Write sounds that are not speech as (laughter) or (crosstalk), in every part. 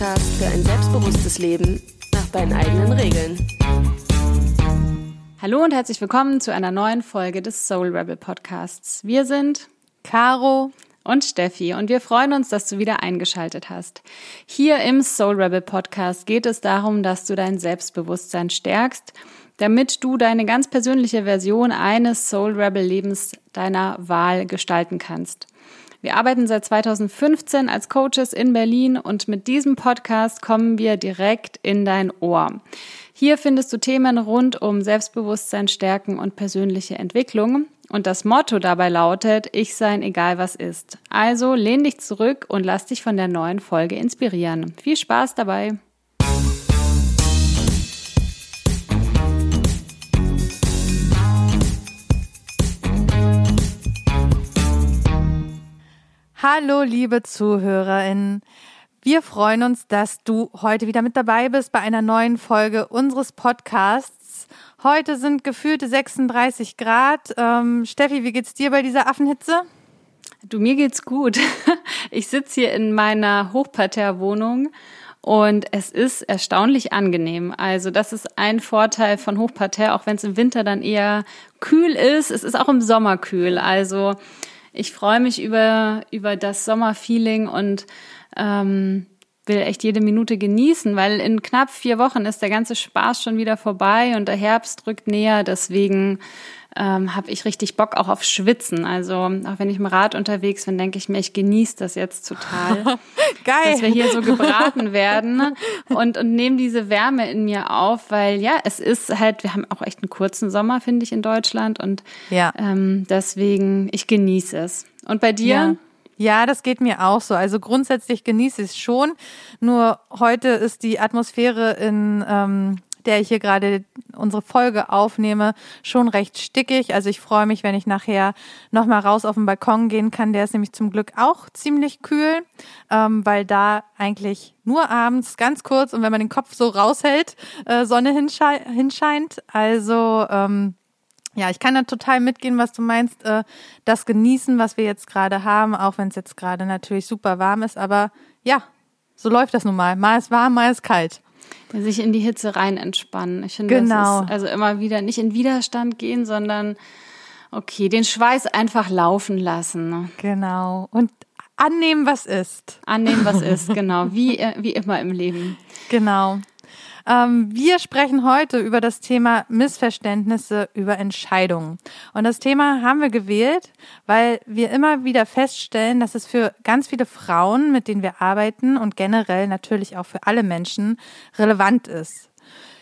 Podcast für ein selbstbewusstes Leben nach deinen eigenen Regeln. Hallo und herzlich willkommen zu einer neuen Folge des Soul Rebel Podcasts. Wir sind Caro und Steffi und wir freuen uns, dass du wieder eingeschaltet hast. Hier im Soul Rebel Podcast geht es darum, dass du dein Selbstbewusstsein stärkst, damit du deine ganz persönliche Version eines Soul Rebel Lebens deiner Wahl gestalten kannst. Wir arbeiten seit 2015 als Coaches in Berlin und mit diesem Podcast kommen wir direkt in dein Ohr. Hier findest du Themen rund um Selbstbewusstsein, Stärken und persönliche Entwicklung. Und das Motto dabei lautet, ich sein egal was ist. Also lehn dich zurück und lass dich von der neuen Folge inspirieren. Viel Spaß dabei! Hallo, liebe ZuhörerInnen. Wir freuen uns, dass du heute wieder mit dabei bist bei einer neuen Folge unseres Podcasts. Heute sind gefühlte 36 Grad. Ähm, Steffi, wie geht's dir bei dieser Affenhitze? Du, mir geht's gut. (laughs) Ich sitze hier in meiner Hochparterre-Wohnung und es ist erstaunlich angenehm. Also das ist ein Vorteil von Hochparterre, auch wenn es im Winter dann eher kühl ist. Es ist auch im Sommer kühl. Also ich freue mich über, über das Sommerfeeling und ähm, will echt jede Minute genießen, weil in knapp vier Wochen ist der ganze Spaß schon wieder vorbei und der Herbst rückt näher. Deswegen ähm, habe ich richtig Bock auch auf Schwitzen. Also auch wenn ich im Rad unterwegs bin, denke ich mir, ich genieße das jetzt total. (laughs) Geil. Dass wir hier so gebraten werden und, und nehme diese Wärme in mir auf, weil ja, es ist halt, wir haben auch echt einen kurzen Sommer, finde ich, in Deutschland und Ja. ähm, deswegen, ich genieße es. Und bei dir? Ja. Ja, das geht mir auch so. Also grundsätzlich genieße ich es schon. Nur heute ist die Atmosphäre, in ähm, der ich hier gerade unsere Folge aufnehme, schon recht stickig. Also ich freue mich, wenn ich nachher nochmal raus auf den Balkon gehen kann. Der ist nämlich zum Glück auch ziemlich kühl, ähm, weil da eigentlich nur abends ganz kurz und wenn man den Kopf so raushält, äh, Sonne hinschei hinscheint. Also ähm, ja, ich kann da total mitgehen, was du meinst. Äh, das genießen, was wir jetzt gerade haben, auch wenn es jetzt gerade natürlich super warm ist. Aber ja, so läuft das nun mal. Mal ist warm, mal ist kalt. Sich in die Hitze rein entspannen. Ich finde, Genau. das ist also immer wieder nicht in Widerstand gehen, sondern okay, den Schweiß einfach laufen lassen. ne? Genau. Und annehmen, was ist. Annehmen, was (laughs) ist, genau, wie, äh, wie immer im Leben. Genau. Ähm, wir sprechen heute über das Thema Missverständnisse über Entscheidungen. Und das Thema haben wir gewählt, weil wir immer wieder feststellen, dass es für ganz viele Frauen, mit denen wir arbeiten und generell natürlich auch für alle Menschen relevant ist.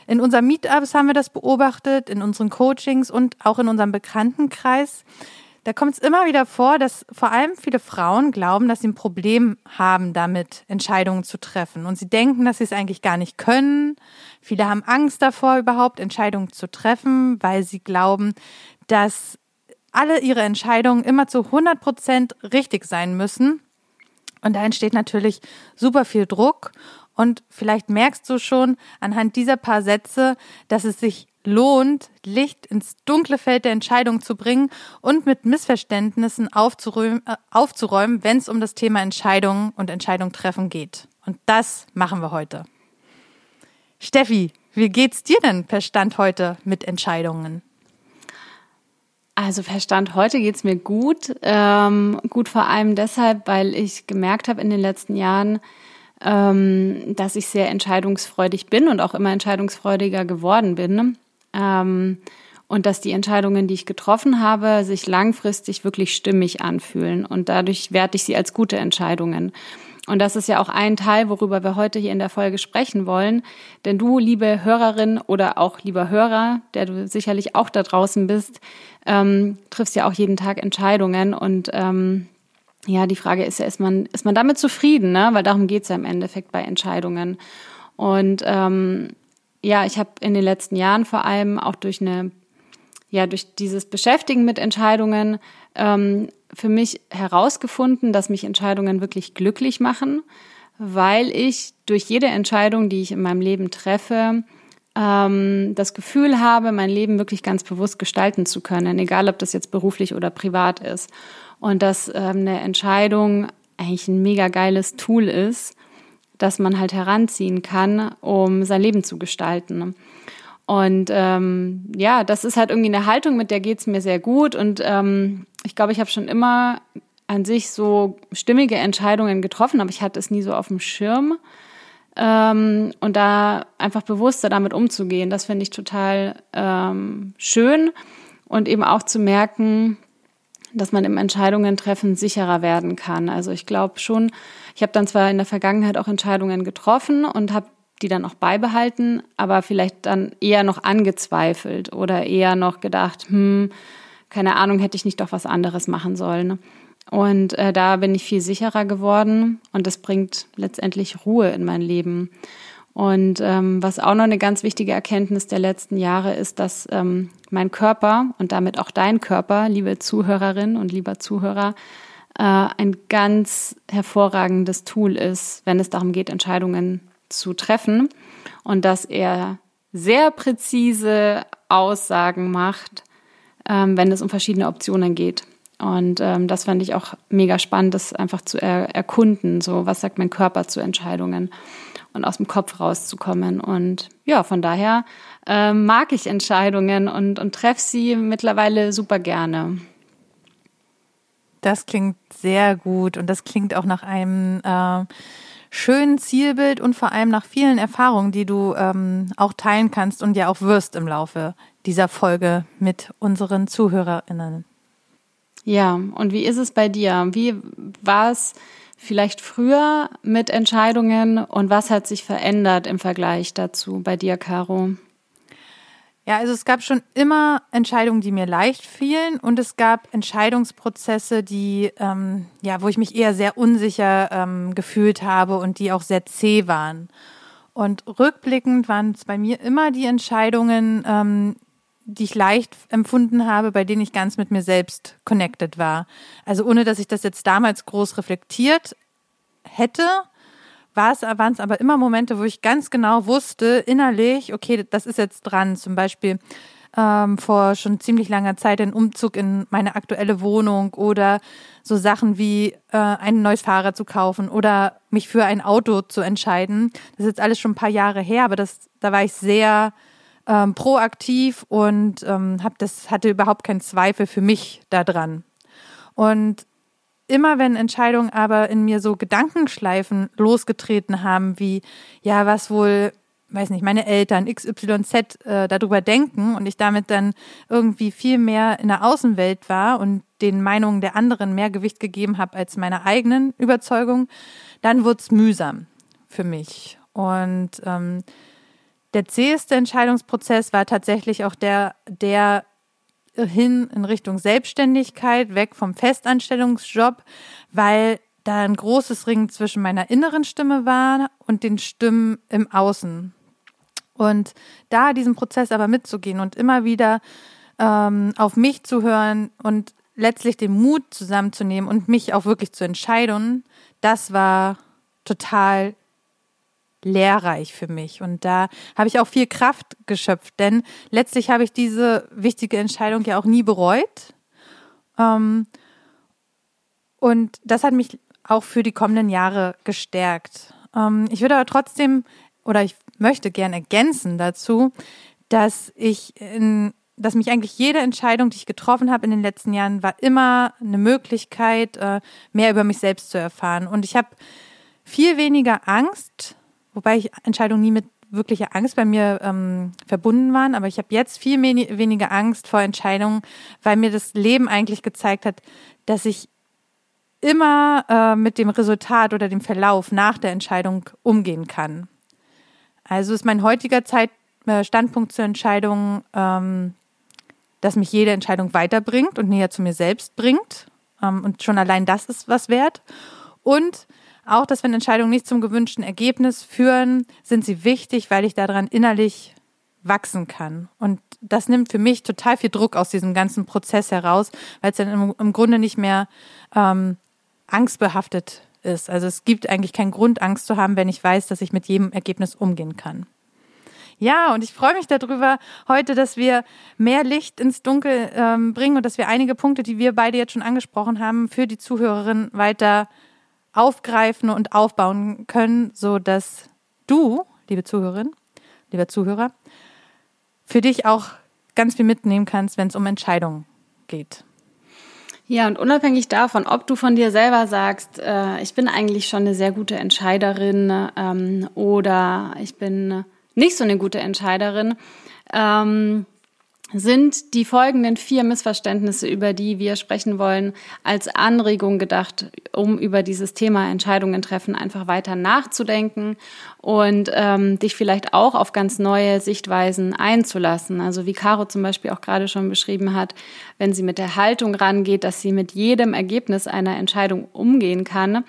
In unseren Meetups haben wir das beobachtet, in unseren Coachings und auch in unserem Bekanntenkreis. Da kommt es immer wieder vor, dass vor allem viele Frauen glauben, dass sie ein Problem haben damit, Entscheidungen zu treffen. Und sie denken, dass sie es eigentlich gar nicht können. Viele haben Angst davor, überhaupt Entscheidungen zu treffen, weil sie glauben, dass alle ihre Entscheidungen immer zu 100 Prozent richtig sein müssen. Und da entsteht natürlich super viel Druck. Und vielleicht merkst du schon anhand dieser paar Sätze, dass es sich lohnt, Licht ins dunkle Feld der Entscheidung zu bringen und mit Missverständnissen aufzuräumen, äh, aufzuräumen wenn es um das Thema Entscheidungen und Entscheidung treffen geht. Und das machen wir heute. Steffi, wie geht's dir denn per Stand heute mit Entscheidungen? Also Verstand, heute geht's mir gut. Ähm, gut vor allem deshalb, weil ich gemerkt habe in den letzten Jahren, ähm, dass ich sehr entscheidungsfreudig bin und auch immer entscheidungsfreudiger geworden bin. Ähm, und dass die Entscheidungen, die ich getroffen habe, sich langfristig wirklich stimmig anfühlen. Und dadurch werte ich sie als gute Entscheidungen. Und das ist ja auch ein Teil, worüber wir heute hier in der Folge sprechen wollen. Denn du, liebe Hörerin oder auch lieber Hörer, der du sicherlich auch da draußen bist, ähm, triffst ja auch jeden Tag Entscheidungen. Und ähm, ja, die Frage ist ja, ist man, ist man damit zufrieden? Ne? Weil darum geht's ja im Endeffekt bei Entscheidungen. Und ähm, ja, ich habe in den letzten Jahren vor allem auch durch eine ja durch dieses Beschäftigen mit Entscheidungen ähm, für mich herausgefunden, dass mich Entscheidungen wirklich glücklich machen, weil ich durch jede Entscheidung, die ich in meinem Leben treffe, ähm, das Gefühl habe, mein Leben wirklich ganz bewusst gestalten zu können, egal ob das jetzt beruflich oder privat ist. Und dass ähm, eine Entscheidung eigentlich ein mega geiles Tool ist, das man halt heranziehen kann, um sein Leben zu gestalten. Und ähm, ja, das ist halt irgendwie eine Haltung, mit der geht's mir sehr gut. Und ähm, ich glaube, ich habe schon immer an sich so stimmige Entscheidungen getroffen, aber ich hatte es nie so auf dem Schirm. Ähm, und da einfach bewusster damit umzugehen, das finde ich total ähm, schön. Und eben auch zu merken, dass man im Entscheidungen treffen sicherer werden kann. Also ich glaube schon, ich habe dann zwar in der Vergangenheit auch Entscheidungen getroffen und habe die dann auch beibehalten, aber vielleicht dann eher noch angezweifelt oder eher noch gedacht, hm, keine Ahnung, hätte ich nicht doch was anderes machen sollen. Und äh, da bin ich viel sicherer geworden und das bringt letztendlich Ruhe in mein Leben. Und ähm, was auch noch eine ganz wichtige Erkenntnis der letzten Jahre ist, dass ähm, mein Körper und damit auch dein Körper, liebe Zuhörerin und lieber Zuhörer, äh, ein ganz hervorragendes Tool ist, wenn es darum geht, Entscheidungen zu treffen und dass er sehr präzise Aussagen macht, ähm, wenn es um verschiedene Optionen geht. Und ähm, das fand ich auch mega spannend, das einfach zu er erkunden. So, was sagt mein Körper zu Entscheidungen und aus dem Kopf rauszukommen. Und ja, von daher äh, mag ich Entscheidungen und, und treffe sie mittlerweile super gerne. Das klingt sehr gut und das klingt auch nach einem äh, schönen Zielbild und vor allem nach vielen Erfahrungen, die du ähm, auch teilen kannst und ja auch wirst im Laufe dieser Folge mit unseren ZuhörerInnen. Ja, und wie ist es bei dir? Wie war es vielleicht früher mit Entscheidungen und was hat sich verändert im Vergleich dazu bei dir, Caro? Ja, also es gab schon immer Entscheidungen, die mir leicht fielen und es gab Entscheidungsprozesse, die ähm, ja, wo ich mich eher sehr unsicher ähm, gefühlt habe und die auch sehr zäh waren. Und rückblickend waren es bei mir immer die Entscheidungen, ähm, die ich leicht empfunden habe, bei denen ich ganz mit mir selbst connected war. Also ohne, dass ich das jetzt damals groß reflektiert hätte, waren es aber immer Momente, wo ich ganz genau wusste, innerlich, okay, das ist jetzt dran. Zum Beispiel ähm, vor schon ziemlich langer Zeit den Umzug in meine aktuelle Wohnung oder so Sachen wie äh, ein neues Fahrrad zu kaufen oder mich für ein Auto zu entscheiden. Das ist jetzt alles schon ein paar Jahre her, aber das, da war ich sehr ähm, proaktiv und ähm, hab das hatte überhaupt keinen Zweifel für mich daran. Und immer wenn Entscheidungen aber in mir so Gedankenschleifen losgetreten haben, wie, ja, was wohl, weiß nicht, meine Eltern XYZ äh, darüber denken und ich damit dann irgendwie viel mehr in der Außenwelt war und den Meinungen der anderen mehr Gewicht gegeben habe als meiner eigenen Überzeugung, dann wurde es mühsam für mich. Und ähm, der zäheste Entscheidungsprozess war tatsächlich auch der, der hin in Richtung Selbstständigkeit, weg vom Festanstellungsjob, weil da ein großes Ring zwischen meiner inneren Stimme war und den Stimmen im Außen. Und da diesen Prozess aber mitzugehen und immer wieder ähm, auf mich zu hören und letztlich den Mut zusammenzunehmen und mich auch wirklich zu entscheiden, das war total lehrreich für mich. Und da habe ich auch viel Kraft geschöpft, denn letztlich habe ich diese wichtige Entscheidung ja auch nie bereut. Ähm, und das hat mich auch für die kommenden Jahre gestärkt. Ähm, ich würde aber trotzdem oder ich möchte gerne ergänzen dazu, dass ich in dass mich eigentlich jede Entscheidung, die ich getroffen habe in den letzten Jahren, war immer eine Möglichkeit, äh, mehr über mich selbst zu erfahren. Und ich habe viel weniger Angst wobei ich Entscheidungen nie mit wirklicher Angst bei mir ähm, verbunden waren, aber ich habe jetzt viel weniger Angst vor Entscheidungen, weil mir das Leben eigentlich gezeigt hat, dass ich immer äh, mit dem Resultat oder dem Verlauf nach der Entscheidung umgehen kann. Also ist mein heutiger Zeit, äh, Standpunkt zur Entscheidung, ähm, dass mich jede Entscheidung weiterbringt und näher zu mir selbst bringt. Ähm, und schon allein das ist was wert. Und auch, dass wenn Entscheidungen nicht zum gewünschten Ergebnis führen, sind sie wichtig, weil ich daran innerlich wachsen kann. Und das nimmt für mich total viel Druck aus diesem ganzen Prozess heraus, weil es dann im, im Grunde nicht mehr ähm, angstbehaftet ist. Also es gibt eigentlich keinen Grund, Angst zu haben, wenn ich weiß, dass ich mit jedem Ergebnis umgehen kann. Ja, und ich freue mich darüber heute, dass wir mehr Licht ins Dunkel ähm, bringen und dass wir einige Punkte, die wir beide jetzt schon angesprochen haben, für die Zuhörerin weiter aufgreifen und aufbauen können, so dass du, liebe Zuhörerin, lieber Zuhörer, für dich auch ganz viel mitnehmen kannst, wenn es um Entscheidungen geht. Ja, und unabhängig davon, ob du von dir selber sagst, äh, ich bin eigentlich schon eine sehr gute Entscheiderin ähm, oder ich bin nicht so eine gute Entscheiderin, ähm, sind die folgenden vier Missverständnisse, über die wir sprechen wollen, als Anregung gedacht, um über dieses Thema Entscheidungen treffen einfach weiter nachzudenken und ähm, dich vielleicht auch auf ganz neue Sichtweisen einzulassen. Also wie Caro zum Beispiel auch gerade schon beschrieben hat, wenn sie mit der Haltung rangeht, dass sie mit jedem Ergebnis einer Entscheidung umgehen kann,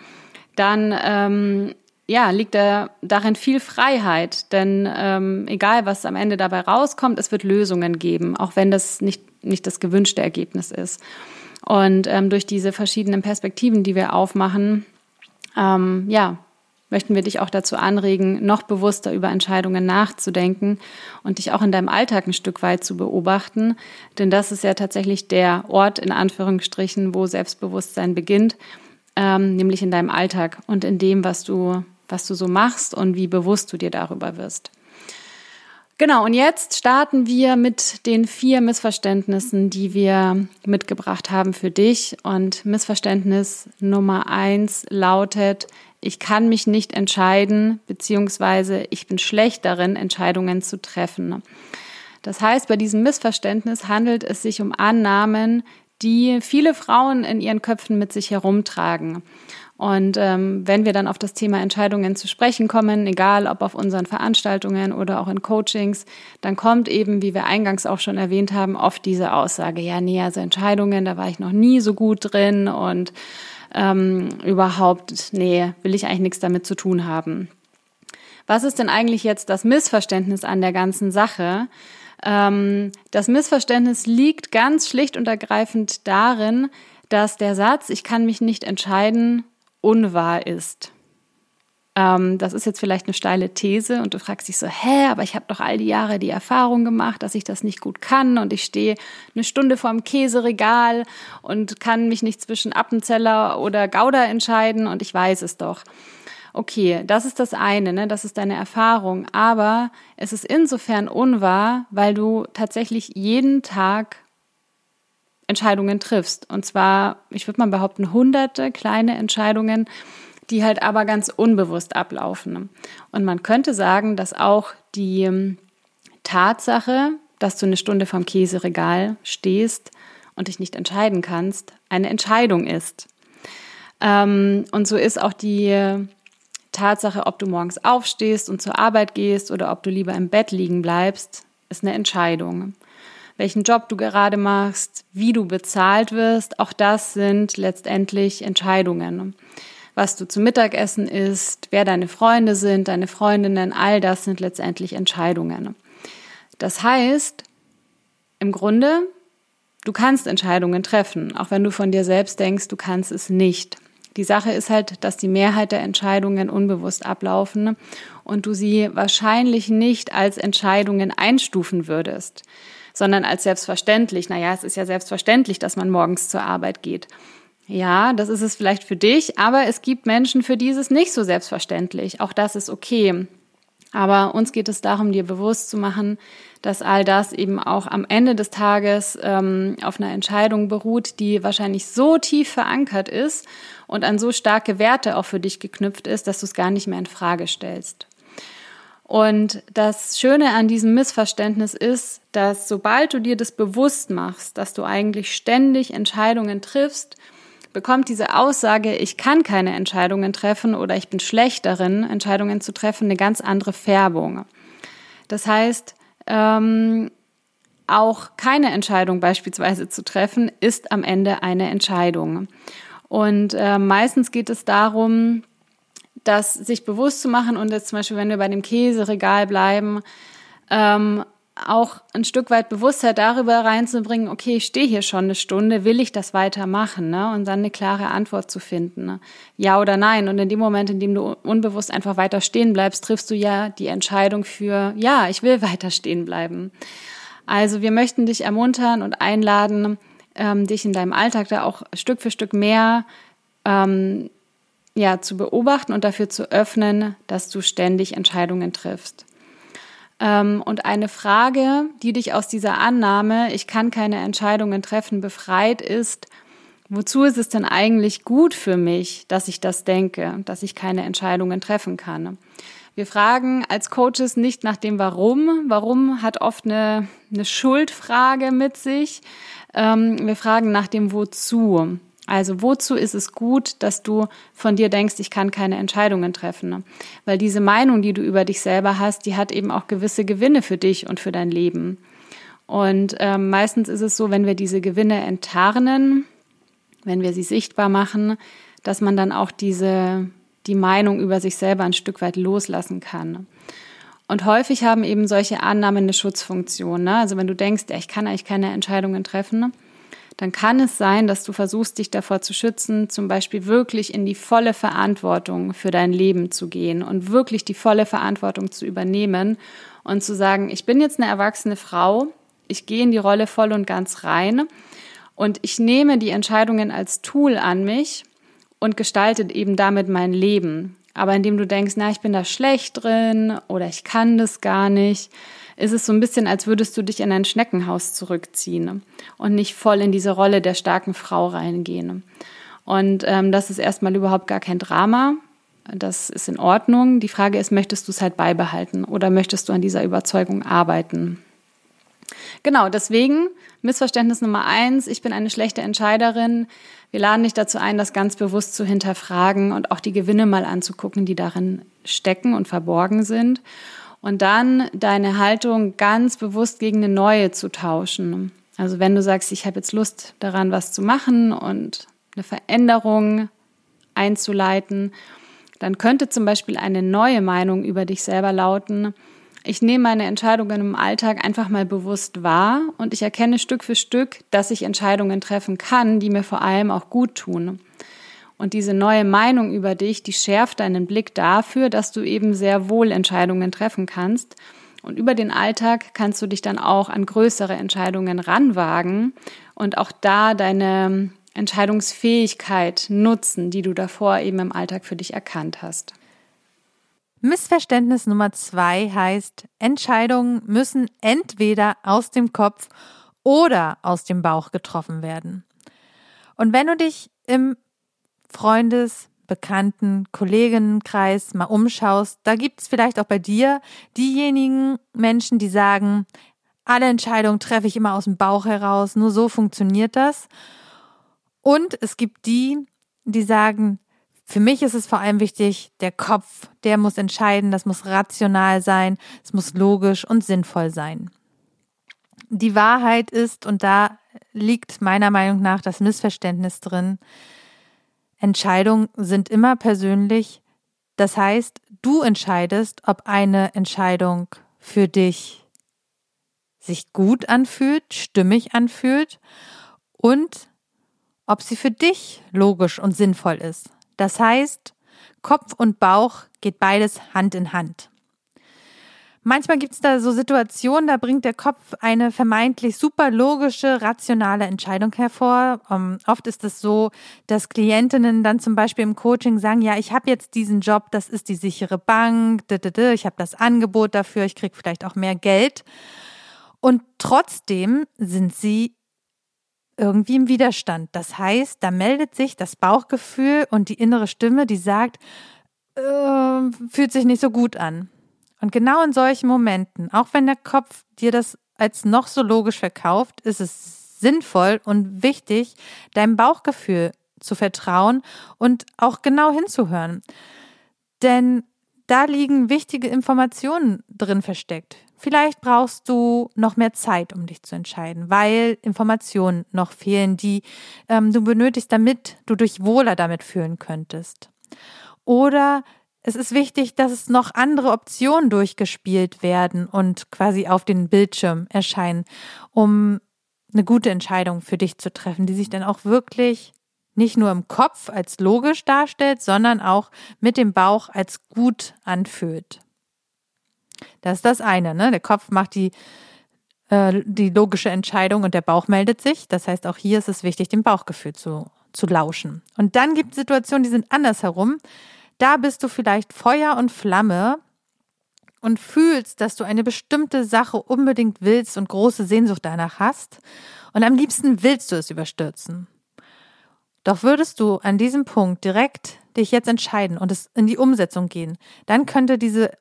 dann ähm, ja, liegt da darin viel Freiheit, denn ähm, egal was am Ende dabei rauskommt, es wird Lösungen geben, auch wenn das nicht, nicht das gewünschte Ergebnis ist. Und ähm, durch diese verschiedenen Perspektiven, die wir aufmachen, ähm, ja, möchten wir dich auch dazu anregen, noch bewusster über Entscheidungen nachzudenken und dich auch in deinem Alltag ein Stück weit zu beobachten. Denn das ist ja tatsächlich der Ort, in Anführungsstrichen, wo Selbstbewusstsein beginnt, ähm, nämlich in deinem Alltag und in dem, was du was du so machst und wie bewusst du dir darüber wirst. Genau, und jetzt starten wir mit den vier Missverständnissen, die wir mitgebracht haben für dich. Und Missverständnis Nummer eins lautet, ich kann mich nicht entscheiden, beziehungsweise ich bin schlecht darin, Entscheidungen zu treffen. Das heißt, bei diesem Missverständnis handelt es sich um Annahmen, die viele Frauen in ihren Köpfen mit sich herumtragen. Und ähm, wenn wir dann auf das Thema Entscheidungen zu sprechen kommen, egal ob auf unseren Veranstaltungen oder auch in Coachings, dann kommt eben, wie wir eingangs auch schon erwähnt haben, oft diese Aussage, ja, nee, also Entscheidungen, da war ich noch nie so gut drin und ähm, überhaupt, nee, will ich eigentlich nichts damit zu tun haben. Was ist denn eigentlich jetzt das Missverständnis an der ganzen Sache? Ähm, das Missverständnis liegt ganz schlicht und ergreifend darin, dass der Satz, ich kann mich nicht entscheiden, unwahr ist. Ähm, das ist jetzt vielleicht eine steile These und du fragst dich so, hä, aber ich habe doch all die Jahre die Erfahrung gemacht, dass ich das nicht gut kann und ich stehe eine Stunde vorm Käseregal und kann mich nicht zwischen Appenzeller oder Gouda entscheiden und ich weiß es doch. Okay, das ist das eine, ne? das ist deine Erfahrung, aber es ist insofern unwahr, weil du tatsächlich jeden Tag Entscheidungen triffst. Und zwar, ich würde mal behaupten, hunderte kleine Entscheidungen, die halt aber ganz unbewusst ablaufen. Und man könnte sagen, dass auch die ähm, Tatsache, dass du eine Stunde vom Käseregal stehst und dich nicht entscheiden kannst, eine Entscheidung ist. Ähm, und so ist auch die Tatsache, ob du morgens aufstehst und zur Arbeit gehst oder ob du lieber im Bett liegen bleibst, ist eine Entscheidung welchen Job du gerade machst, wie du bezahlt wirst, auch das sind letztendlich Entscheidungen. Was du zum Mittagessen isst, wer deine Freunde sind, deine Freundinnen, all das sind letztendlich Entscheidungen. Das heißt, im Grunde, du kannst Entscheidungen treffen, auch wenn du von dir selbst denkst, du kannst es nicht. Die Sache ist halt, dass die Mehrheit der Entscheidungen unbewusst ablaufen und du sie wahrscheinlich nicht als Entscheidungen einstufen würdest sondern als selbstverständlich. Naja, es ist ja selbstverständlich, dass man morgens zur Arbeit geht. Ja, das ist es vielleicht für dich, aber es gibt Menschen, für die ist es nicht so selbstverständlich. Auch das ist okay. Aber uns geht es darum, dir bewusst zu machen, dass all das eben auch am Ende des Tages ähm, auf einer Entscheidung beruht, die wahrscheinlich so tief verankert ist und an so starke Werte auch für dich geknüpft ist, dass du es gar nicht mehr in Frage stellst. Und das Schöne an diesem Missverständnis ist, dass sobald du dir das bewusst machst, dass du eigentlich ständig Entscheidungen triffst, bekommt diese Aussage, ich kann keine Entscheidungen treffen oder ich bin schlecht darin, Entscheidungen zu treffen, eine ganz andere Färbung. Das heißt, ähm, auch keine Entscheidung beispielsweise zu treffen, ist am Ende eine Entscheidung. Und äh, meistens geht es darum, das sich bewusst zu machen und jetzt zum Beispiel, wenn wir bei dem Käseregal bleiben, ähm, auch ein Stück weit Bewusstheit darüber reinzubringen, okay, ich stehe hier schon eine Stunde, will ich das weitermachen? Ne? Und dann eine klare Antwort zu finden. Ne? Ja oder nein. Und in dem Moment, in dem du unbewusst einfach weiter stehen bleibst, triffst du ja die Entscheidung für, ja, ich will (laughs) weiter stehen bleiben. Also wir möchten dich ermuntern und einladen, ähm, dich in deinem Alltag da auch Stück für Stück mehr ähm, ja, zu beobachten und dafür zu öffnen, dass du ständig Entscheidungen triffst. Ähm, und eine Frage, die dich aus dieser Annahme, ich kann keine Entscheidungen treffen, befreit, ist, wozu ist es denn eigentlich gut für mich, dass ich das denke, dass ich keine Entscheidungen treffen kann? Wir fragen als Coaches nicht nach dem Warum. Warum hat oft eine, eine Schuldfrage mit sich. Ähm, wir fragen nach dem Wozu. Also wozu ist es gut, dass du von dir denkst, ich kann keine Entscheidungen treffen? Weil diese Meinung, die du über dich selber hast, die hat eben auch gewisse Gewinne für dich und für dein Leben. Und ähm, meistens ist es so, wenn wir diese Gewinne enttarnen, wenn wir sie sichtbar machen, dass man dann auch diese, die Meinung über sich selber ein Stück weit loslassen kann. Und häufig haben eben solche Annahmen eine Schutzfunktion. Ne? Also wenn du denkst, ja, ich kann eigentlich keine Entscheidungen treffen, dann kann es sein, dass du versuchst, dich davor zu schützen, zum Beispiel wirklich in die volle Verantwortung für dein Leben zu gehen und wirklich die volle Verantwortung zu übernehmen und zu sagen, ich bin jetzt eine erwachsene Frau, ich gehe in die Rolle voll und ganz rein und ich nehme die Entscheidungen als Tool an mich und gestalte eben damit mein Leben. Aber indem du denkst, na, ich bin da schlecht drin oder ich kann das gar nicht, ist es so ein bisschen, als würdest du dich in ein Schneckenhaus zurückziehen und nicht voll in diese Rolle der starken Frau reingehen. Und ähm, das ist erstmal überhaupt gar kein Drama. Das ist in Ordnung. Die Frage ist, möchtest du es halt beibehalten oder möchtest du an dieser Überzeugung arbeiten? Genau, deswegen Missverständnis Nummer eins, ich bin eine schlechte Entscheiderin. Wir laden dich dazu ein, das ganz bewusst zu hinterfragen und auch die Gewinne mal anzugucken, die darin stecken und verborgen sind und dann deine Haltung ganz bewusst gegen eine neue zu tauschen. Also wenn du sagst, ich habe jetzt Lust daran, was zu machen und eine Veränderung einzuleiten, dann könnte zum Beispiel eine neue Meinung über dich selber lauten, ich nehme meine Entscheidungen im Alltag einfach mal bewusst wahr und ich erkenne Stück für Stück, dass ich Entscheidungen treffen kann, die mir vor allem auch gut tun. Und diese neue Meinung über dich, die schärft deinen Blick dafür, dass du eben sehr wohl Entscheidungen treffen kannst. Und über den Alltag kannst du dich dann auch an größere Entscheidungen ranwagen und auch da deine Entscheidungsfähigkeit nutzen, die du davor eben im Alltag für dich erkannt hast. Missverständnis Nummer zwei heißt, Entscheidungen müssen entweder aus dem Kopf oder aus dem Bauch getroffen werden. Und wenn du dich im Freundes, Bekannten, Kolleginnenkreis mal umschaust, da gibt es vielleicht auch bei dir diejenigen Menschen, die sagen, alle Entscheidungen treffe ich immer aus dem Bauch heraus, nur so funktioniert das. Und es gibt die, die sagen, für mich ist es vor allem wichtig, der Kopf, der muss entscheiden, das muss rational sein, es muss logisch und sinnvoll sein. Die Wahrheit ist, und da liegt meiner Meinung nach das Missverständnis drin, Entscheidungen sind immer persönlich. Das heißt, du entscheidest, ob eine Entscheidung für dich sich gut anfühlt, stimmig anfühlt und ob sie für dich logisch und sinnvoll ist. Das heißt, Kopf und Bauch geht beides Hand in Hand. Manchmal gibt es da so Situationen, da bringt der Kopf eine vermeintlich super logische, rationale Entscheidung hervor. Um, ähm, oft ist es so, dass Klientinnen dann zum Beispiel im Coaching sagen, ja, ich habe jetzt diesen Job, das ist die sichere Bank, ich habe das Angebot dafür, ich kriege vielleicht auch mehr Geld. Und trotzdem sind sie irgendwie im Widerstand. Das heißt, da meldet sich das Bauchgefühl und die innere Stimme, die sagt, äh, fühlt sich nicht so gut an. Und genau in solchen Momenten, auch wenn der Kopf dir das als noch so logisch verkauft, ist es sinnvoll und wichtig, deinem Bauchgefühl zu vertrauen und auch genau hinzuhören. Denn da liegen wichtige Informationen drin versteckt. Vielleicht brauchst du noch mehr Zeit, um dich zu entscheiden, weil Informationen noch fehlen, die ähm, du benötigst, damit du dich wohler damit fühlen könntest. Oder es ist wichtig, dass es noch andere Optionen durchgespielt werden und quasi auf den Bildschirm erscheinen, um eine gute Entscheidung für dich zu treffen, die sich dann auch wirklich nicht nur im Kopf als logisch darstellt, sondern auch mit dem Bauch als gut anfühlt. Das ist das eine, ne? Der Kopf macht die, äh, die logische Entscheidung und der Bauch meldet sich. Das heißt, auch hier ist es wichtig, dem Bauchgefühl zu, zu lauschen. Und dann gibt es Situationen, die sind andersherum. Da bist du vielleicht Feuer und Flamme und fühlst, dass du eine bestimmte Sache unbedingt willst und große Sehnsucht danach hast. Und am liebsten willst du es überstürzen. Doch würdest du an diesem Punkt direkt dich jetzt entscheiden und es in die Umsetzung gehen, dann könnte diese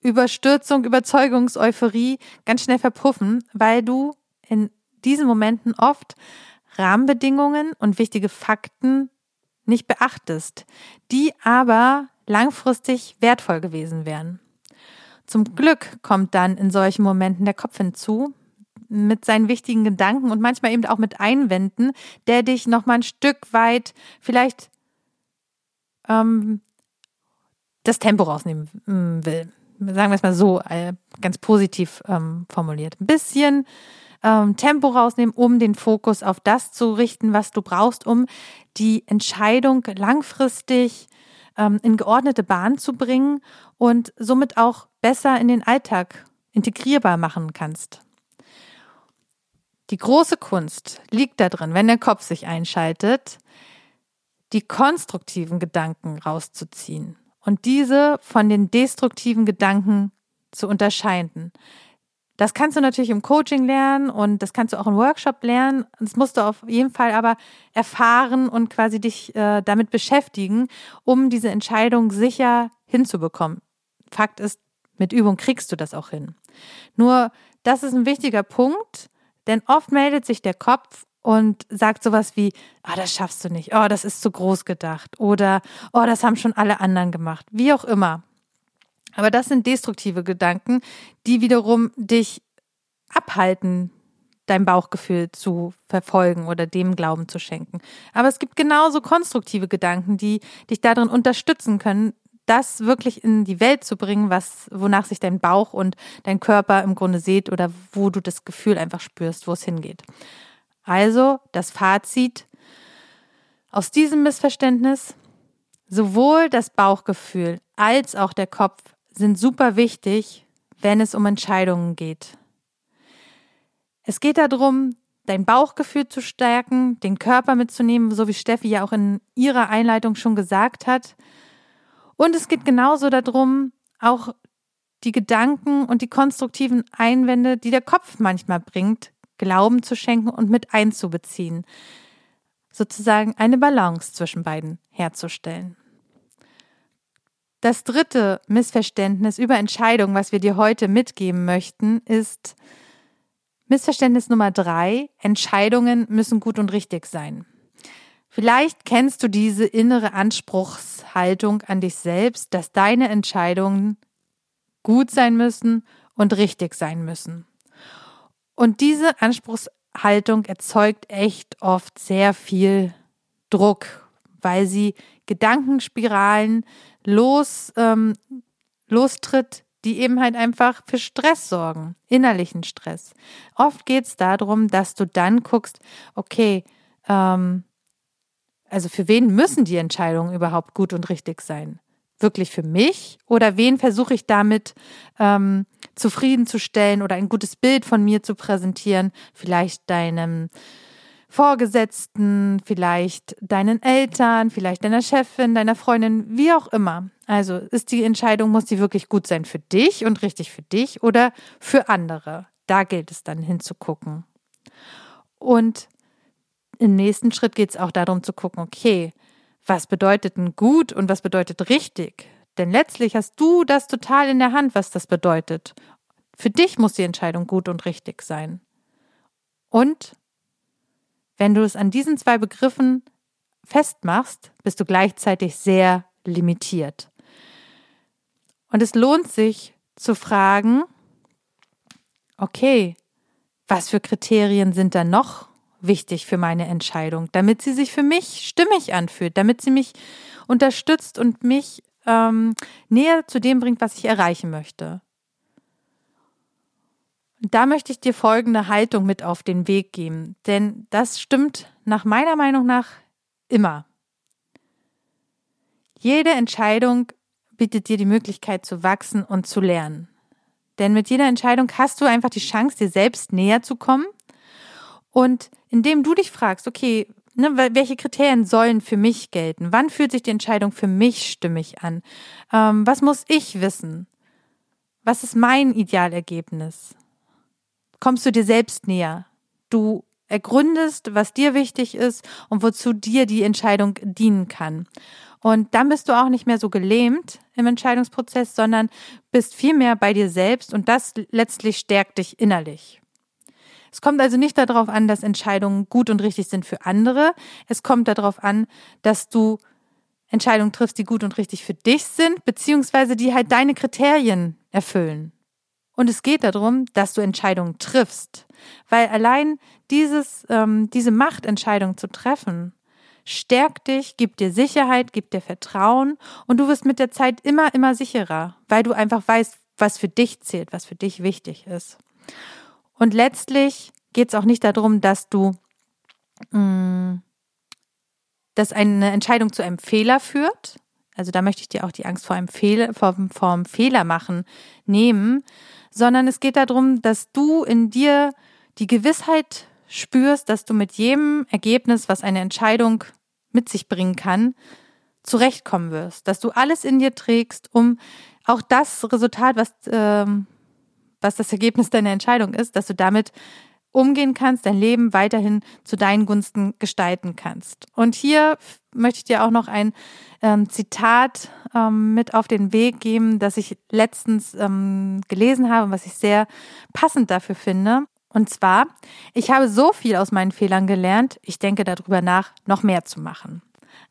Überstürzung, Überzeugungseuphorie ganz schnell verpuffen, weil du in diesen Momenten oft Rahmenbedingungen und wichtige Fakten nicht beachtest, die aber langfristig wertvoll gewesen wären. Zum Glück kommt dann in solchen Momenten der Kopf hinzu mit seinen wichtigen Gedanken und manchmal eben auch mit Einwänden, der dich noch mal ein Stück weit vielleicht ähm, das Tempo rausnehmen mm, will. Sagen wir es mal so, äh, ganz positiv ähm, formuliert. Ein bisschen ähm, Tempo rausnehmen, um den Fokus auf das zu richten, was du brauchst, um die Entscheidung langfristig ähm, in geordnete Bahn zu bringen und somit auch besser in den Alltag integrierbar machen kannst. Die große Kunst liegt darin, wenn der Kopf sich einschaltet, die konstruktiven Gedanken rauszuziehen und diese von den destruktiven Gedanken zu unterscheiden. Das kannst du natürlich im Coaching lernen und das kannst du auch im Workshop lernen. Das musst du auf jeden Fall aber erfahren und quasi dich äh, damit beschäftigen, um diese Entscheidung sicher hinzubekommen. Fakt ist, mit Übung kriegst du das auch hin. Nur, das ist ein wichtiger Punkt, denn oft meldet sich der Kopf und sagt sowas wie, ah, oh, das schaffst du nicht, oh, das ist zu groß gedacht oder oh, das haben schon alle anderen gemacht, wie auch immer. Aber das sind destruktive Gedanken, die wiederum dich abhalten, dein Bauchgefühl zu verfolgen oder dem Glauben zu schenken. Aber es gibt genauso konstruktive Gedanken, die dich darin unterstützen können, das wirklich in die Welt zu bringen, was, wonach sich dein Bauch und dein Körper im Grunde sieht oder wo du das Gefühl einfach spürst, wo es hingeht. Also das Fazit aus diesem Missverständnis, sowohl das Bauchgefühl als auch der Kopf sind super wichtig, wenn es um Entscheidungen geht. Es geht darum, dein Bauchgefühl zu stärken, den Körper mitzunehmen, so wie Steffi ja auch in ihrer Einleitung schon gesagt hat. Und es geht genauso darum, auch die Gedanken und die konstruktiven Einwände, die der Kopf manchmal bringt, Glauben zu schenken und mit einzubeziehen. Sozusagen eine Balance zwischen beiden herzustellen. Das dritte Missverständnis über Entscheidungen, was wir dir heute mitgeben möchten, ist Missverständnis Nummer drei. Entscheidungen müssen gut und richtig sein. Vielleicht kennst du diese innere Anspruchshaltung an dich selbst, dass deine Entscheidungen gut sein müssen und richtig sein müssen. Und diese Anspruchshaltung erzeugt echt oft sehr viel Druck, weil sie Gedankenspiralen los, ähm, lostritt, die eben halt einfach für Stress sorgen, innerlichen Stress. Oft geht es darum, dass du dann guckst, okay, ähm, also für wen müssen die Entscheidungen überhaupt gut und richtig sein? Wirklich für mich oder wen versuche ich damit ähm, zufriedenzustellen oder ein gutes Bild von mir zu präsentieren? Vielleicht deinem Vorgesetzten, vielleicht deinen Eltern, vielleicht deiner Chefin, deiner Freundin, wie auch immer. Also ist die Entscheidung, muss die wirklich gut sein für dich und richtig für dich oder für andere? Da gilt es dann hinzugucken. Und im nächsten Schritt geht es auch darum zu gucken, okay, was bedeutet denn gut und was bedeutet richtig? Denn letztlich hast du das total in der Hand, was das bedeutet. Für dich muss die Entscheidung gut und richtig sein. Und wenn du es an diesen zwei Begriffen festmachst, bist du gleichzeitig sehr limitiert. Und es lohnt sich zu fragen, okay, was für Kriterien sind da noch wichtig für meine Entscheidung, damit sie sich für mich stimmig anfühlt, damit sie mich unterstützt und mich ähm, näher zu dem bringt, was ich erreichen möchte. Da möchte ich dir folgende Haltung mit auf den Weg geben, denn das stimmt nach meiner Meinung nach immer. Jede Entscheidung bietet dir die Möglichkeit zu wachsen und zu lernen. Denn mit jeder Entscheidung hast du einfach die Chance, dir selbst näher zu kommen. Und indem du dich fragst, okay, Ne, welche Kriterien sollen für mich gelten? Wann fühlt sich die Entscheidung für mich stimmig an? Ähm, was muss ich wissen? Was ist mein Idealergebnis? Kommst du dir selbst näher? Du ergründest, was dir wichtig ist und wozu dir die Entscheidung dienen kann. Und dann bist du auch nicht mehr so gelähmt im Entscheidungsprozess, sondern bist viel mehr bei dir selbst und das letztlich stärkt dich innerlich. Es kommt also nicht darauf an, dass Entscheidungen gut und richtig sind für andere. Es kommt darauf an, dass du Entscheidungen triffst, die gut und richtig für dich sind, beziehungsweise die halt deine Kriterien erfüllen. Und es geht darum, dass du Entscheidungen triffst, weil allein dieses, ähm, diese Macht, Entscheidungen zu treffen, stärkt dich, gibt dir Sicherheit, gibt dir Vertrauen und du wirst mit der Zeit immer, immer sicherer, weil du einfach weißt, was für dich zählt, was für dich wichtig ist. Und letztlich geht es auch nicht darum, dass du, mh, mm, dass eine Entscheidung zu einem Fehler führt. Also da möchte ich dir auch die Angst vor einem Fehler, vor, vor einem Fehler machen nehmen, sondern es geht darum, dass du in dir die Gewissheit spürst, dass du mit jedem Ergebnis, was eine Entscheidung mit sich bringen kann, zurechtkommen wirst, dass du alles in dir trägst, um auch das Resultat, was ähm, was das Ergebnis deiner Entscheidung ist, dass du damit umgehen kannst, dein Leben weiterhin zu deinen Gunsten gestalten kannst. Und hier möchte ich dir auch noch ein ähm, Zitat ähm, mit auf den Weg geben, das ich letztens ähm, gelesen habe und was ich sehr passend dafür finde. Und zwar, ich habe so viel aus meinen Fehlern gelernt, ich denke darüber nach, noch mehr zu machen.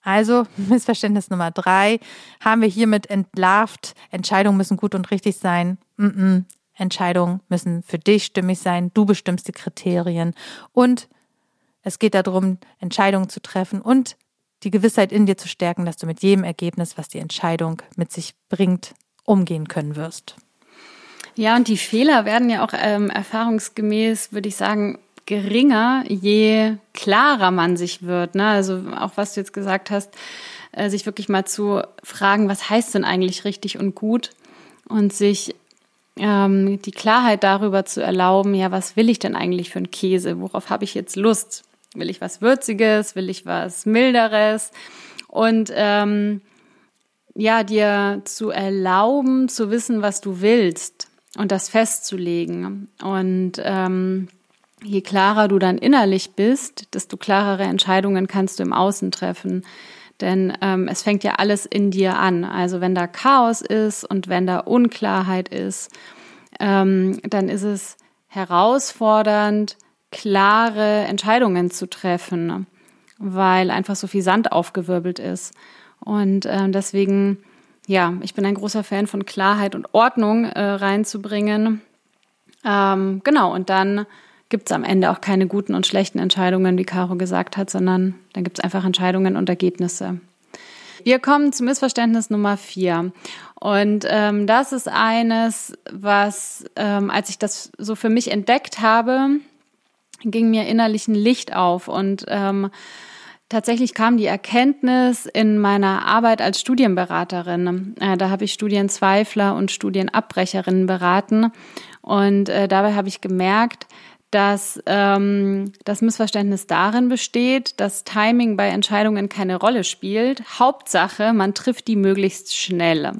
Also (laughs) Missverständnis Nummer drei haben wir hiermit entlarvt. Entscheidungen müssen gut und richtig sein. Mm -mm. Entscheidungen müssen für dich stimmig sein, du bestimmst die Kriterien und es geht darum, Entscheidungen zu treffen und die Gewissheit in dir zu stärken, dass du mit jedem Ergebnis, was die Entscheidung mit sich bringt, umgehen können wirst. Ja, und die Fehler werden ja auch ähm, erfahrungsgemäß, würde ich sagen, geringer, je klarer man sich wird. Ne? Also auch was du jetzt gesagt hast, äh, sich wirklich mal zu fragen, was heißt denn eigentlich richtig und gut und sich ähm, die Klarheit darüber zu erlauben, ja, was will ich denn eigentlich für einen Käse? Worauf habe ich jetzt Lust? Will ich was Würziges? Will ich was Milderes? Und ähm, ja, dir zu erlauben, zu wissen, was du willst und das festzulegen. Und ähm, je klarer du dann innerlich bist, desto klarere Entscheidungen kannst du im Außen treffen. Denn ähm, es fängt ja alles in dir an. Also wenn da Chaos ist und wenn da Unklarheit ist, ähm, dann ist es herausfordernd, klare Entscheidungen zu treffen, weil einfach so viel Sand aufgewirbelt ist. Und ähm, deswegen, ja, ich bin ein großer Fan von Klarheit und Ordnung äh, reinzubringen. Ähm, genau, und dann gibt es am Ende auch keine guten und schlechten Entscheidungen, wie Caro gesagt hat, sondern dann gibt es einfach Entscheidungen und Ergebnisse. Wir kommen zu Missverständnis Nummer vier. Und ähm, das ist eines, was, ähm, als ich das so für mich entdeckt habe, ging mir innerlich ein Licht auf. Und ähm, tatsächlich kam die Erkenntnis in meiner Arbeit als Studienberaterin. Äh, da habe ich Studienzweifler und Studienabbrecherinnen beraten. Und äh, dabei habe ich gemerkt, dass ähm, das Missverständnis darin besteht, dass Timing bei Entscheidungen keine Rolle spielt. Hauptsache, man trifft die möglichst schnell.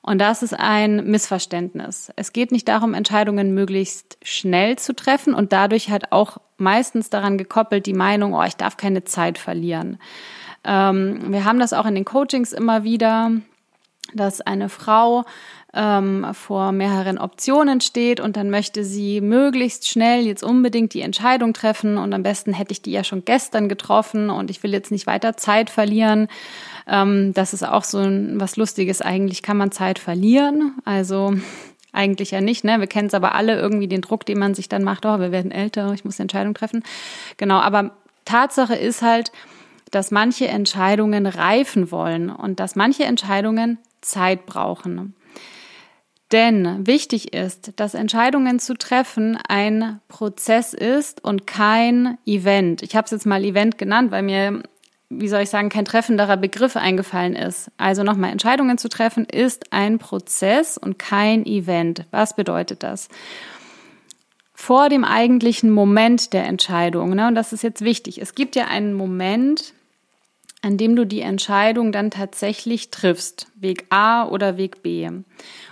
Und das ist ein Missverständnis. Es geht nicht darum, Entscheidungen möglichst schnell zu treffen und dadurch hat auch meistens daran gekoppelt die Meinung, oh, ich darf keine Zeit verlieren. Ähm, wir haben das auch in den Coachings immer wieder, dass eine Frau ähm, vor mehreren Optionen steht und dann möchte sie möglichst schnell jetzt unbedingt die Entscheidung treffen und am besten hätte ich die ja schon gestern getroffen und ich will jetzt nicht weiter Zeit verlieren. Ähm, das ist auch so ein, was Lustiges. Eigentlich kann man Zeit verlieren. Also (laughs) eigentlich ja nicht, ne? Wir kennen es aber alle irgendwie den Druck, den man sich dann macht, oh, wir werden älter, ich muss eine Entscheidung treffen. Genau, aber Tatsache ist halt, dass manche Entscheidungen reifen wollen und dass manche Entscheidungen Zeit brauchen. Denn wichtig ist, dass Entscheidungen zu treffen ein Prozess ist und kein Event. Ich habe es jetzt mal Event genannt, weil mir, wie soll ich sagen, kein treffenderer Begriff eingefallen ist. Also nochmal, Entscheidungen zu treffen ist ein Prozess und kein Event. Was bedeutet das? vor dem eigentlichen Moment der Entscheidung. Ne? Und das ist jetzt wichtig. Es gibt ja einen Moment, an dem du die Entscheidung dann tatsächlich triffst. Weg A oder Weg B.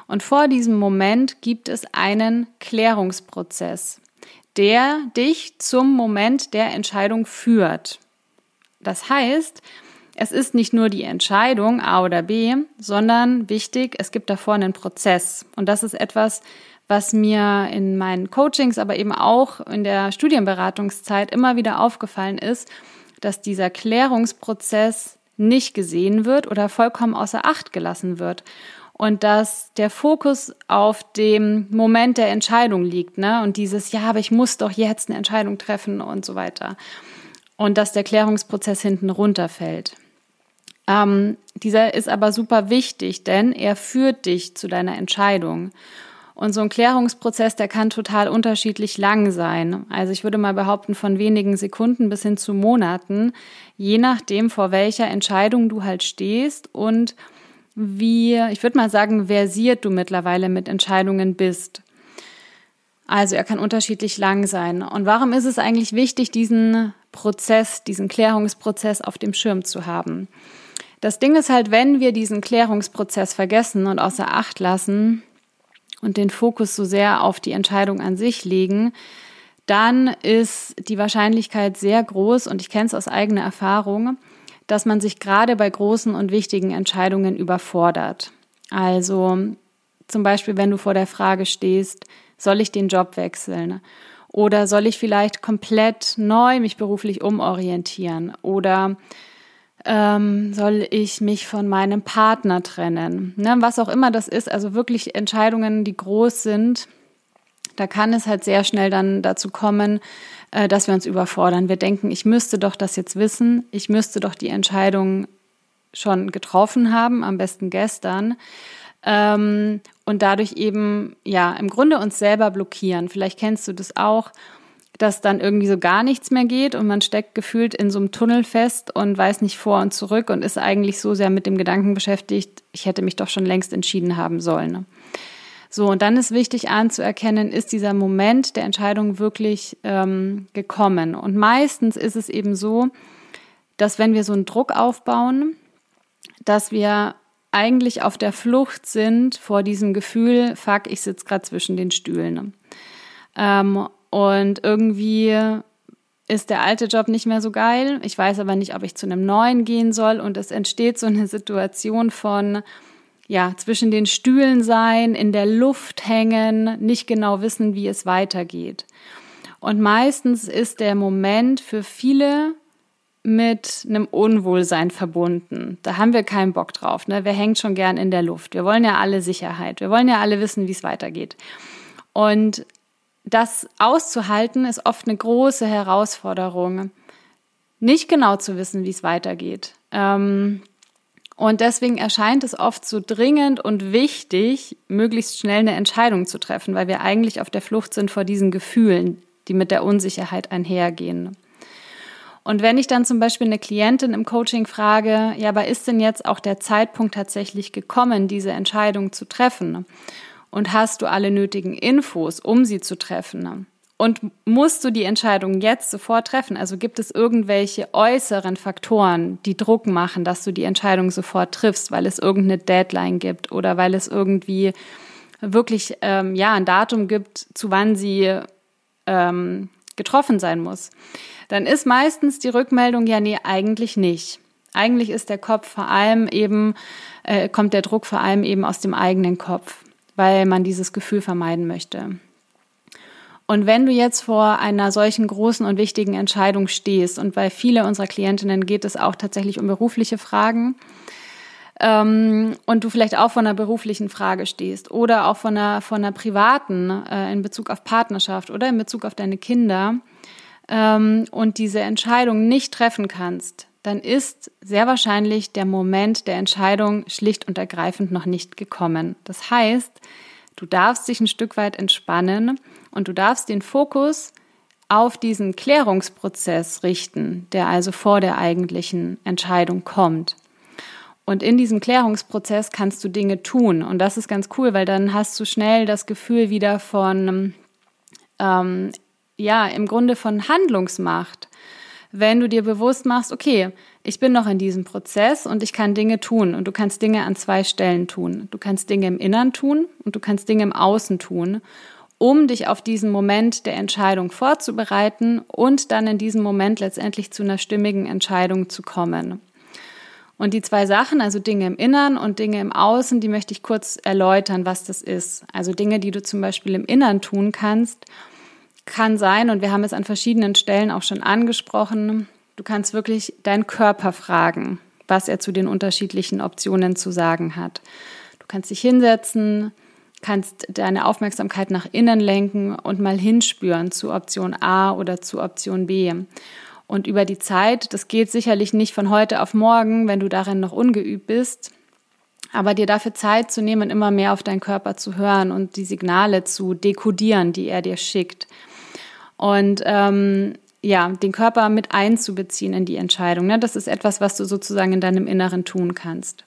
Und vor diesem Moment gibt es einen Klärungsprozess, der dich zum Moment der Entscheidung führt. Das heißt, es ist nicht nur die Entscheidung A oder B, sondern wichtig, es gibt davor einen Prozess. Und das ist etwas, was mir in meinen Coachings, aber eben auch in der Studienberatungszeit immer wieder aufgefallen ist, dass dieser Klärungsprozess nicht gesehen wird oder vollkommen außer Acht gelassen wird. Und dass der Fokus auf dem Moment der Entscheidung liegt, ne? Und dieses, ja, aber ich muss doch jetzt eine Entscheidung treffen und so weiter. Und dass der Klärungsprozess hinten runterfällt. Ähm, dieser ist aber super wichtig, denn er führt dich zu deiner Entscheidung. Und so ein Klärungsprozess, der kann total unterschiedlich lang sein. Also ich würde mal behaupten, von wenigen Sekunden bis hin zu Monaten, je nachdem, vor welcher Entscheidung du halt stehst und wie, ich würde mal sagen, versiert du mittlerweile mit Entscheidungen bist. Also er kann unterschiedlich lang sein. Und warum ist es eigentlich wichtig, diesen Prozess, diesen Klärungsprozess auf dem Schirm zu haben? Das Ding ist halt, wenn wir diesen Klärungsprozess vergessen und außer Acht lassen, und den Fokus so sehr auf die Entscheidung an sich legen, dann ist die Wahrscheinlichkeit sehr groß, und ich kenne es aus eigener Erfahrung, dass man sich gerade bei großen und wichtigen Entscheidungen überfordert. Also zum Beispiel, wenn du vor der Frage stehst, soll ich den Job wechseln? Oder soll ich vielleicht komplett neu mich beruflich umorientieren? Oder ähm, soll ich mich von meinem Partner trennen? Ne, was auch immer das ist, also wirklich Entscheidungen, die groß sind, da kann es halt sehr schnell dann dazu kommen, äh, dass wir uns überfordern. Wir denken, ich müsste doch das jetzt wissen, ich müsste doch die Entscheidung schon getroffen haben, am besten gestern. Ähm, und dadurch eben, ja, im Grunde uns selber blockieren. Vielleicht kennst du das auch dass dann irgendwie so gar nichts mehr geht und man steckt gefühlt in so einem Tunnel fest und weiß nicht vor und zurück und ist eigentlich so sehr mit dem Gedanken beschäftigt, ich hätte mich doch schon längst entschieden haben sollen. Ne? So, und dann ist wichtig anzuerkennen, ist dieser Moment der Entscheidung wirklich ähm, gekommen. Und meistens ist es eben so, dass wenn wir so einen Druck aufbauen, dass wir eigentlich auf der Flucht sind vor diesem Gefühl, fuck, ich sitze gerade zwischen den Stühlen. Ne? Ähm, und irgendwie ist der alte Job nicht mehr so geil. Ich weiß aber nicht, ob ich zu einem neuen gehen soll. Und es entsteht so eine Situation von, ja, zwischen den Stühlen sein, in der Luft hängen, nicht genau wissen, wie es weitergeht. Und meistens ist der Moment für viele mit einem Unwohlsein verbunden. Da haben wir keinen Bock drauf. Ne? Wer hängt schon gern in der Luft? Wir wollen ja alle Sicherheit. Wir wollen ja alle wissen, wie es weitergeht. Und das auszuhalten ist oft eine große Herausforderung. Nicht genau zu wissen, wie es weitergeht. Ähm, und deswegen erscheint es oft so dringend und wichtig, möglichst schnell eine Entscheidung zu treffen, weil wir eigentlich auf der Flucht sind vor diesen Gefühlen, die mit der Unsicherheit einhergehen. Und wenn ich dann zum Beispiel eine Klientin im Coaching frage, ja, aber ist denn jetzt auch der Zeitpunkt tatsächlich gekommen, diese Entscheidung zu treffen? Und hast du alle nötigen Infos, um sie zu treffen? Und musst du die Entscheidung jetzt sofort treffen? Also gibt es irgendwelche äußeren Faktoren, die Druck machen, dass du die Entscheidung sofort triffst, weil es irgendeine Deadline gibt oder weil es irgendwie wirklich ähm, ja ein Datum gibt, zu wann sie ähm, getroffen sein muss? Dann ist meistens die Rückmeldung ja nee eigentlich nicht. Eigentlich ist der Kopf vor allem eben äh, kommt der Druck vor allem eben aus dem eigenen Kopf weil man dieses Gefühl vermeiden möchte. Und wenn du jetzt vor einer solchen großen und wichtigen Entscheidung stehst, und bei vielen unserer Klientinnen geht es auch tatsächlich um berufliche Fragen, ähm, und du vielleicht auch vor einer beruflichen Frage stehst oder auch von einer, von einer privaten äh, in Bezug auf Partnerschaft oder in Bezug auf deine Kinder ähm, und diese Entscheidung nicht treffen kannst, dann ist sehr wahrscheinlich der Moment der Entscheidung schlicht und ergreifend noch nicht gekommen. Das heißt, du darfst dich ein Stück weit entspannen und du darfst den Fokus auf diesen Klärungsprozess richten, der also vor der eigentlichen Entscheidung kommt. Und in diesem Klärungsprozess kannst du Dinge tun. Und das ist ganz cool, weil dann hast du schnell das Gefühl wieder von ähm, ja, im Grunde von Handlungsmacht. Wenn du dir bewusst machst, okay, ich bin noch in diesem Prozess und ich kann Dinge tun und du kannst Dinge an zwei Stellen tun. Du kannst Dinge im Innern tun und du kannst Dinge im Außen tun, um dich auf diesen Moment der Entscheidung vorzubereiten und dann in diesem Moment letztendlich zu einer stimmigen Entscheidung zu kommen. Und die zwei Sachen, also Dinge im Innern und Dinge im Außen, die möchte ich kurz erläutern, was das ist. Also Dinge, die du zum Beispiel im Innern tun kannst, kann sein, und wir haben es an verschiedenen Stellen auch schon angesprochen, du kannst wirklich deinen Körper fragen, was er zu den unterschiedlichen Optionen zu sagen hat. Du kannst dich hinsetzen, kannst deine Aufmerksamkeit nach innen lenken und mal hinspüren zu Option A oder zu Option B. Und über die Zeit, das geht sicherlich nicht von heute auf morgen, wenn du darin noch ungeübt bist, aber dir dafür Zeit zu nehmen, immer mehr auf deinen Körper zu hören und die Signale zu dekodieren, die er dir schickt. Und ähm, ja, den Körper mit einzubeziehen in die Entscheidung. Ne? Das ist etwas, was du sozusagen in deinem Inneren tun kannst.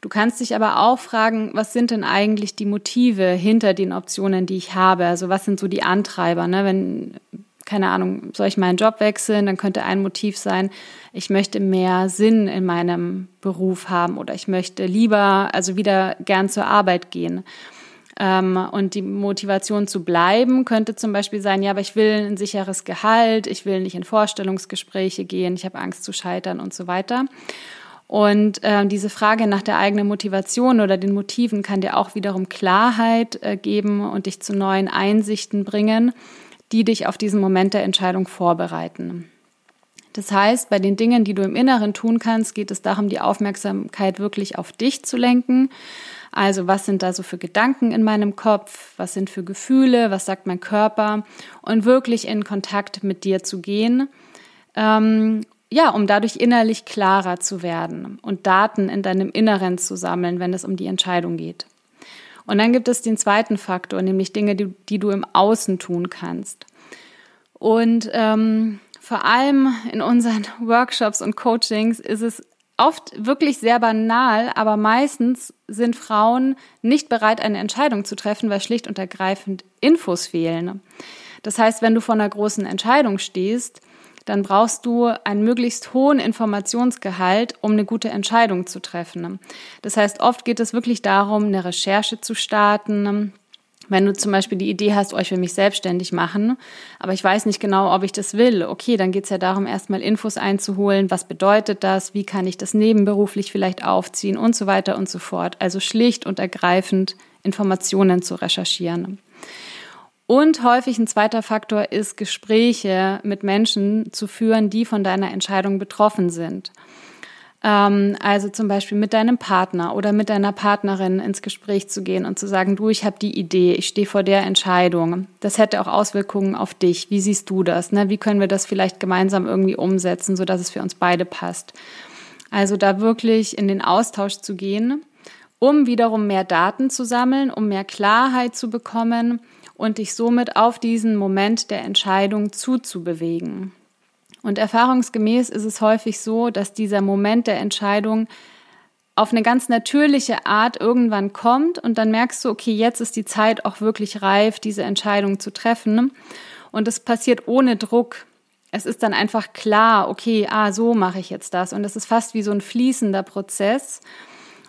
Du kannst dich aber auch fragen, was sind denn eigentlich die Motive hinter den Optionen, die ich habe? Also was sind so die Antreiber? Ne? Wenn keine Ahnung, soll ich meinen Job wechseln? Dann könnte ein Motiv sein, ich möchte mehr Sinn in meinem Beruf haben oder ich möchte lieber, also wieder gern zur Arbeit gehen. Ähm, und die Motivation zu bleiben könnte zum Beispiel sein, ja, aber ich will ein sicheres Gehalt, ich will nicht in Vorstellungsgespräche gehen, ich habe Angst zu scheitern und so weiter. Und äh, diese Frage nach der eigenen Motivation oder den Motiven kann dir auch wiederum Klarheit äh, geben und dich zu neuen Einsichten bringen die dich auf diesen Moment der Entscheidung vorbereiten. Das heißt, bei den Dingen, die du im Inneren tun kannst, geht es darum, die Aufmerksamkeit wirklich auf dich zu lenken. Also was sind da so für Gedanken in meinem Kopf? Was sind für Gefühle? Was sagt mein Körper? Und wirklich in Kontakt mit dir zu gehen. Ähm, ja, um dadurch innerlich klarer zu werden und Daten in deinem Inneren zu sammeln, wenn es um die Entscheidung geht. Und dann gibt es den zweiten Faktor, nämlich Dinge, die, die du im Außen tun kannst. Und ähm, vor allem in unseren (laughs) Workshops und Coachings ist es oft wirklich sehr banal, aber meistens sind Frauen nicht bereit, eine Entscheidung zu treffen, weil schlicht und ergreifend Infos fehlen. Das heißt, wenn du vor einer großen Entscheidung stehst, dann brauchst du einen möglichst hohen Informationsgehalt, um eine gute Entscheidung zu treffen. Das heißt, oft geht es wirklich darum, eine Recherche zu starten, wenn du zum Beispiel die Idee hast, oh, ich will mich selbstständig machen, aber ich weiß nicht genau, ob ich das will, okay, dann geht es ja darum, erstmal Infos einzuholen, was bedeutet das, wie kann ich das nebenberuflich vielleicht aufziehen und so weiter und so fort. Also schlicht und ergreifend Informationen zu recherchieren. Und häufig ein zweiter Faktor ist, Gespräche mit Menschen zu führen, die von deiner Entscheidung betroffen sind. Ähm, also zum Beispiel mit deinem Partner oder mit deiner Partnerin ins Gespräch zu gehen und zu sagen, du, ich habe die Idee, ich stehe vor der Entscheidung. Das hätte auch Auswirkungen auf dich. Wie siehst du das? Ne? Wie können wir das vielleicht gemeinsam irgendwie umsetzen, sodass es für uns beide passt? Also da wirklich in den Austausch zu gehen, um wiederum mehr Daten zu sammeln, um mehr Klarheit zu bekommen und dich somit auf diesen Moment der Entscheidung zuzubewegen. Und erfahrungsgemäß ist es häufig so, dass dieser Moment der Entscheidung auf eine ganz natürliche Art irgendwann kommt und dann merkst du, okay, jetzt ist die Zeit auch wirklich reif, diese Entscheidung zu treffen. Und es passiert ohne Druck. Es ist dann einfach klar, okay, ah, so mache ich jetzt das. Und es ist fast wie so ein fließender Prozess.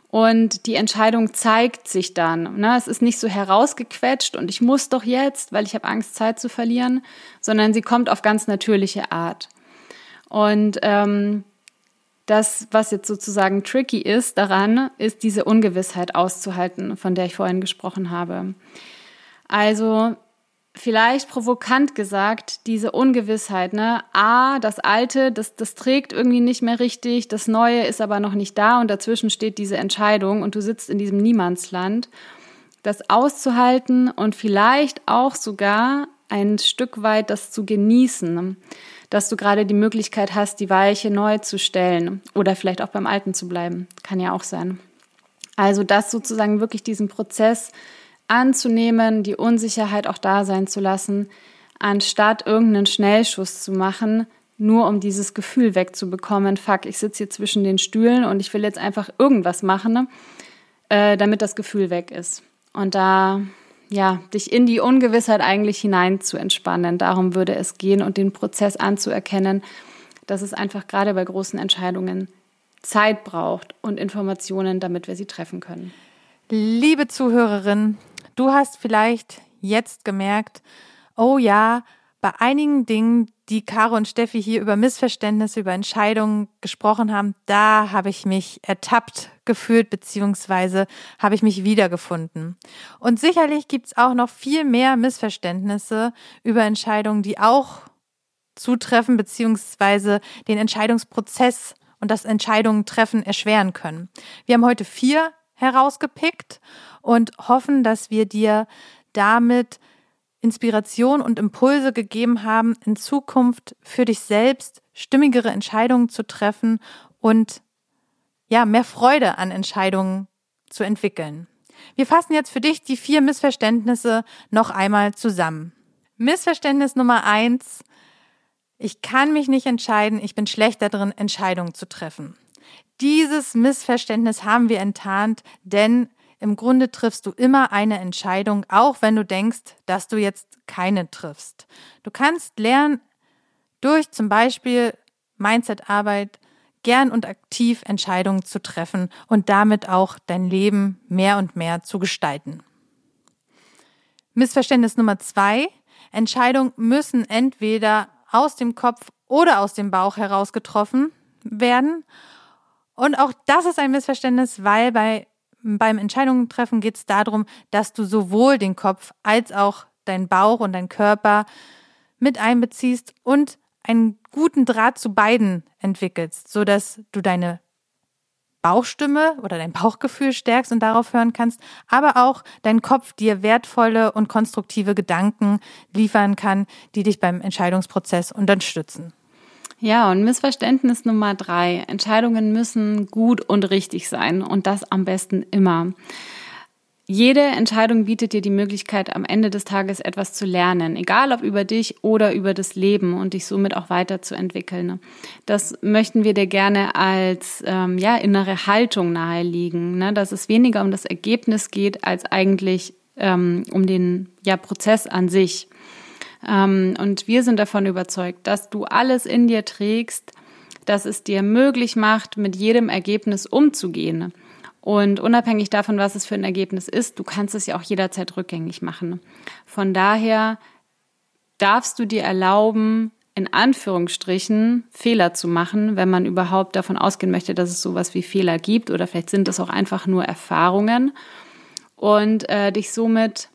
Und die Entscheidung zeigt sich dann. Ne? Es ist nicht so herausgequetscht und ich muss doch jetzt, weil ich habe Angst, Zeit zu verlieren, sondern sie kommt auf ganz natürliche Art. Und ähm, das, was jetzt sozusagen tricky ist daran, ist diese Ungewissheit auszuhalten, von der ich vorhin gesprochen habe. Also vielleicht provokant gesagt, diese Ungewissheit, ne? A, das Alte, das, das trägt irgendwie nicht mehr richtig, das Neue ist aber noch nicht da und dazwischen steht diese Entscheidung und du sitzt in diesem Niemandsland. Das auszuhalten und vielleicht auch sogar ein Stück weit das zu genießen, dass du gerade die Möglichkeit hast, die Weiche neu zu stellen oder vielleicht auch beim Alten zu bleiben. Kann ja auch sein. Also das sozusagen wirklich diesen Prozess anzunehmen, die Unsicherheit auch da sein zu lassen, anstatt irgendeinen Schnellschuss zu machen, nur um dieses Gefühl wegzubekommen, fuck, ich sitze hier zwischen den Stühlen und ich will jetzt einfach irgendwas machen, äh, damit das Gefühl weg ist. Und da, ja, dich in die Ungewissheit eigentlich hinein zu entspannen. Darum würde es gehen und den Prozess anzuerkennen, dass es einfach gerade bei großen Entscheidungen Zeit braucht und Informationen, damit wir sie treffen können. Liebe Zuhörerin, du hast vielleicht jetzt gemerkt, oh ja, bei einigen Dingen, die Caro und Steffi hier über Missverständnisse, über Entscheidungen gesprochen haben, da habe ich mich ertappt gefühlt, beziehungsweise habe ich mich wiedergefunden. Und sicherlich gibt es auch noch viel mehr Missverständnisse über Entscheidungen, die auch zutreffen, beziehungsweise den Entscheidungsprozess und das Entscheidungen treffen erschweren können. Wir haben heute vier herausgepickt und hoffen, dass wir dir damit Inspiration und Impulse gegeben haben, in Zukunft für dich selbst stimmigere Entscheidungen zu treffen und ja, mehr Freude an Entscheidungen zu entwickeln. Wir fassen jetzt für dich die vier Missverständnisse noch einmal zusammen. Missverständnis Nummer eins. Ich kann mich nicht entscheiden, ich bin schlecht darin, Entscheidungen zu treffen. Dieses Missverständnis haben wir enttarnt, denn im Grunde triffst du immer eine Entscheidung, auch wenn du denkst, dass du jetzt keine triffst. Du kannst lernen, durch zum Beispiel Mindset-Arbeit gern und aktiv Entscheidungen zu treffen und damit auch dein Leben mehr und mehr zu gestalten. Missverständnis Nummer zwei. Entscheidungen müssen entweder aus dem Kopf oder aus dem Bauch heraus getroffen werden. Und auch das ist ein Missverständnis, weil bei beim Entscheidungen treffen geht es darum, dass du sowohl den Kopf als auch deinen Bauch und deinen Körper mit einbeziehst und einen guten Draht zu beiden entwickelst, so dass du deine Bauchstimme oder dein Bauchgefühl stärkst und darauf hören kannst, aber auch dein Kopf dir wertvolle und konstruktive Gedanken liefern kann, die dich beim Entscheidungsprozess unterstützen. Ja, und Missverständnis Nummer drei. Entscheidungen müssen gut und richtig sein und das am besten immer. Jede Entscheidung bietet dir die Möglichkeit, am Ende des Tages etwas zu lernen, egal ob über dich oder über das Leben und dich somit auch weiterzuentwickeln. Das möchten wir dir gerne als ähm, ja, innere Haltung naheliegen, ne? dass es weniger um das Ergebnis geht, als eigentlich ähm, um den ja, Prozess an sich. Ähm, und wir sind davon überzeugt, dass du alles in dir trägst, dass es dir möglich macht, mit jedem Ergebnis umzugehen. Und unabhängig davon, was es für ein Ergebnis ist, du kannst es ja auch jederzeit rückgängig machen. Von daher darfst du dir erlauben, in Anführungsstrichen Fehler zu machen, wenn man überhaupt davon ausgehen möchte, dass es sowas wie Fehler gibt oder vielleicht sind es auch einfach nur Erfahrungen und äh, dich somit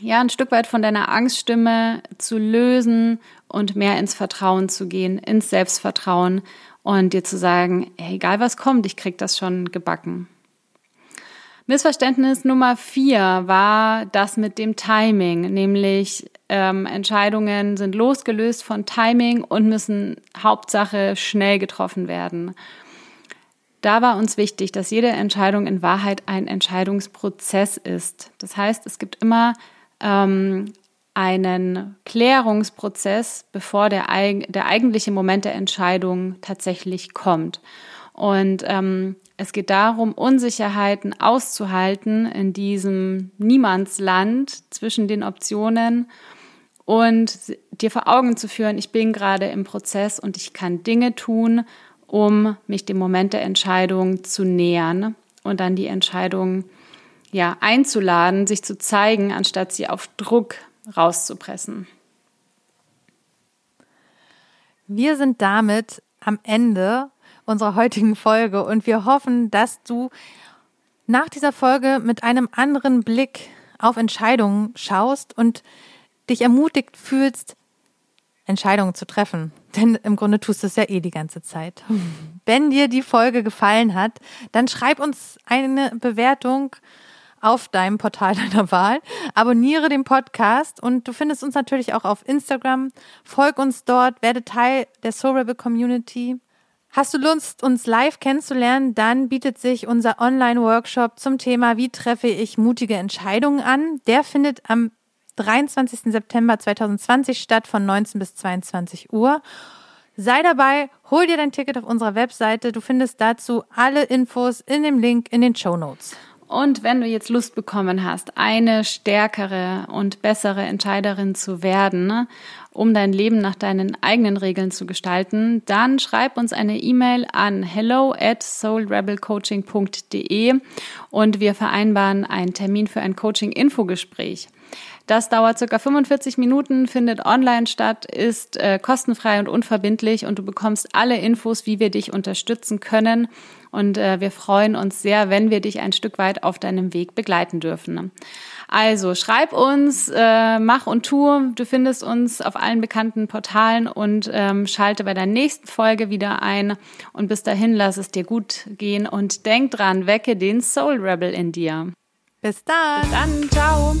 ja, ein Stück weit von deiner Angststimme zu lösen und mehr ins Vertrauen zu gehen, ins Selbstvertrauen und dir zu sagen, egal was kommt, ich krieg das schon gebacken. Missverständnis Nummer vier war das mit dem Timing, nämlich ähm, Entscheidungen sind losgelöst von Timing und müssen Hauptsache schnell getroffen werden. Da war uns wichtig, dass jede Entscheidung in Wahrheit ein Entscheidungsprozess ist. Das heißt, es gibt immer ähm, einen Klärungsprozess, bevor der, der eigentliche Moment der Entscheidung tatsächlich kommt. Und ähm, es geht darum, Unsicherheiten auszuhalten in diesem Niemandsland zwischen den Optionen und dir vor Augen zu führen, ich bin gerade im Prozess und ich kann Dinge tun, um mich dem Moment der Entscheidung zu nähern und dann die Entscheidung ja, einzuladen, sich zu zeigen, anstatt sie auf Druck rauszupressen. Wir sind damit am Ende unserer heutigen Folge und wir hoffen, dass du nach dieser Folge mit einem anderen Blick auf Entscheidungen schaust und dich ermutigt fühlst, Entscheidungen zu treffen. Denn im Grunde tust du es ja eh die ganze Zeit. (laughs) Wenn dir die Folge gefallen hat, dann schreib uns eine Bewertung auf deinem Portal (laughs) deiner Wahl. Abonniere den Podcast und du findest uns natürlich auch auf Instagram. Folg uns dort, werde Teil der Soul Rebel Community. Hast du Lust, uns live kennenzulernen, dann bietet sich unser Online-Workshop zum Thema Wie treffe ich mutige Entscheidungen an. Der findet am 23. September 2020 statt von 19 bis 22 Uhr. Sei dabei, hol dir dein Ticket auf unserer Webseite. Du findest dazu alle Infos in dem Link in den Show Notes. Und wenn du jetzt Lust bekommen hast, eine stärkere und bessere Entscheiderin zu werden, ne, um dein Leben nach deinen eigenen Regeln zu gestalten, dann schreib uns eine E-Mail an hello at soulrebelcoaching.de und wir vereinbaren einen Termin für ein Coaching-Infogespräch. Das dauert circa 45 Minuten, findet online statt, ist äh, kostenfrei und unverbindlich und du bekommst alle Infos, wie wir dich unterstützen können. Und äh, wir freuen uns sehr, wenn wir dich ein Stück weit auf deinem Weg begleiten dürfen. Also schreib uns, äh, mach und tu. Du findest uns auf allen bekannten Portalen und ähm, schalte bei der nächsten Folge wieder ein. Und bis dahin lass es dir gut gehen und denk dran, wecke den Soul Rebel in dir. Bis dann. Bis dann. Ciao.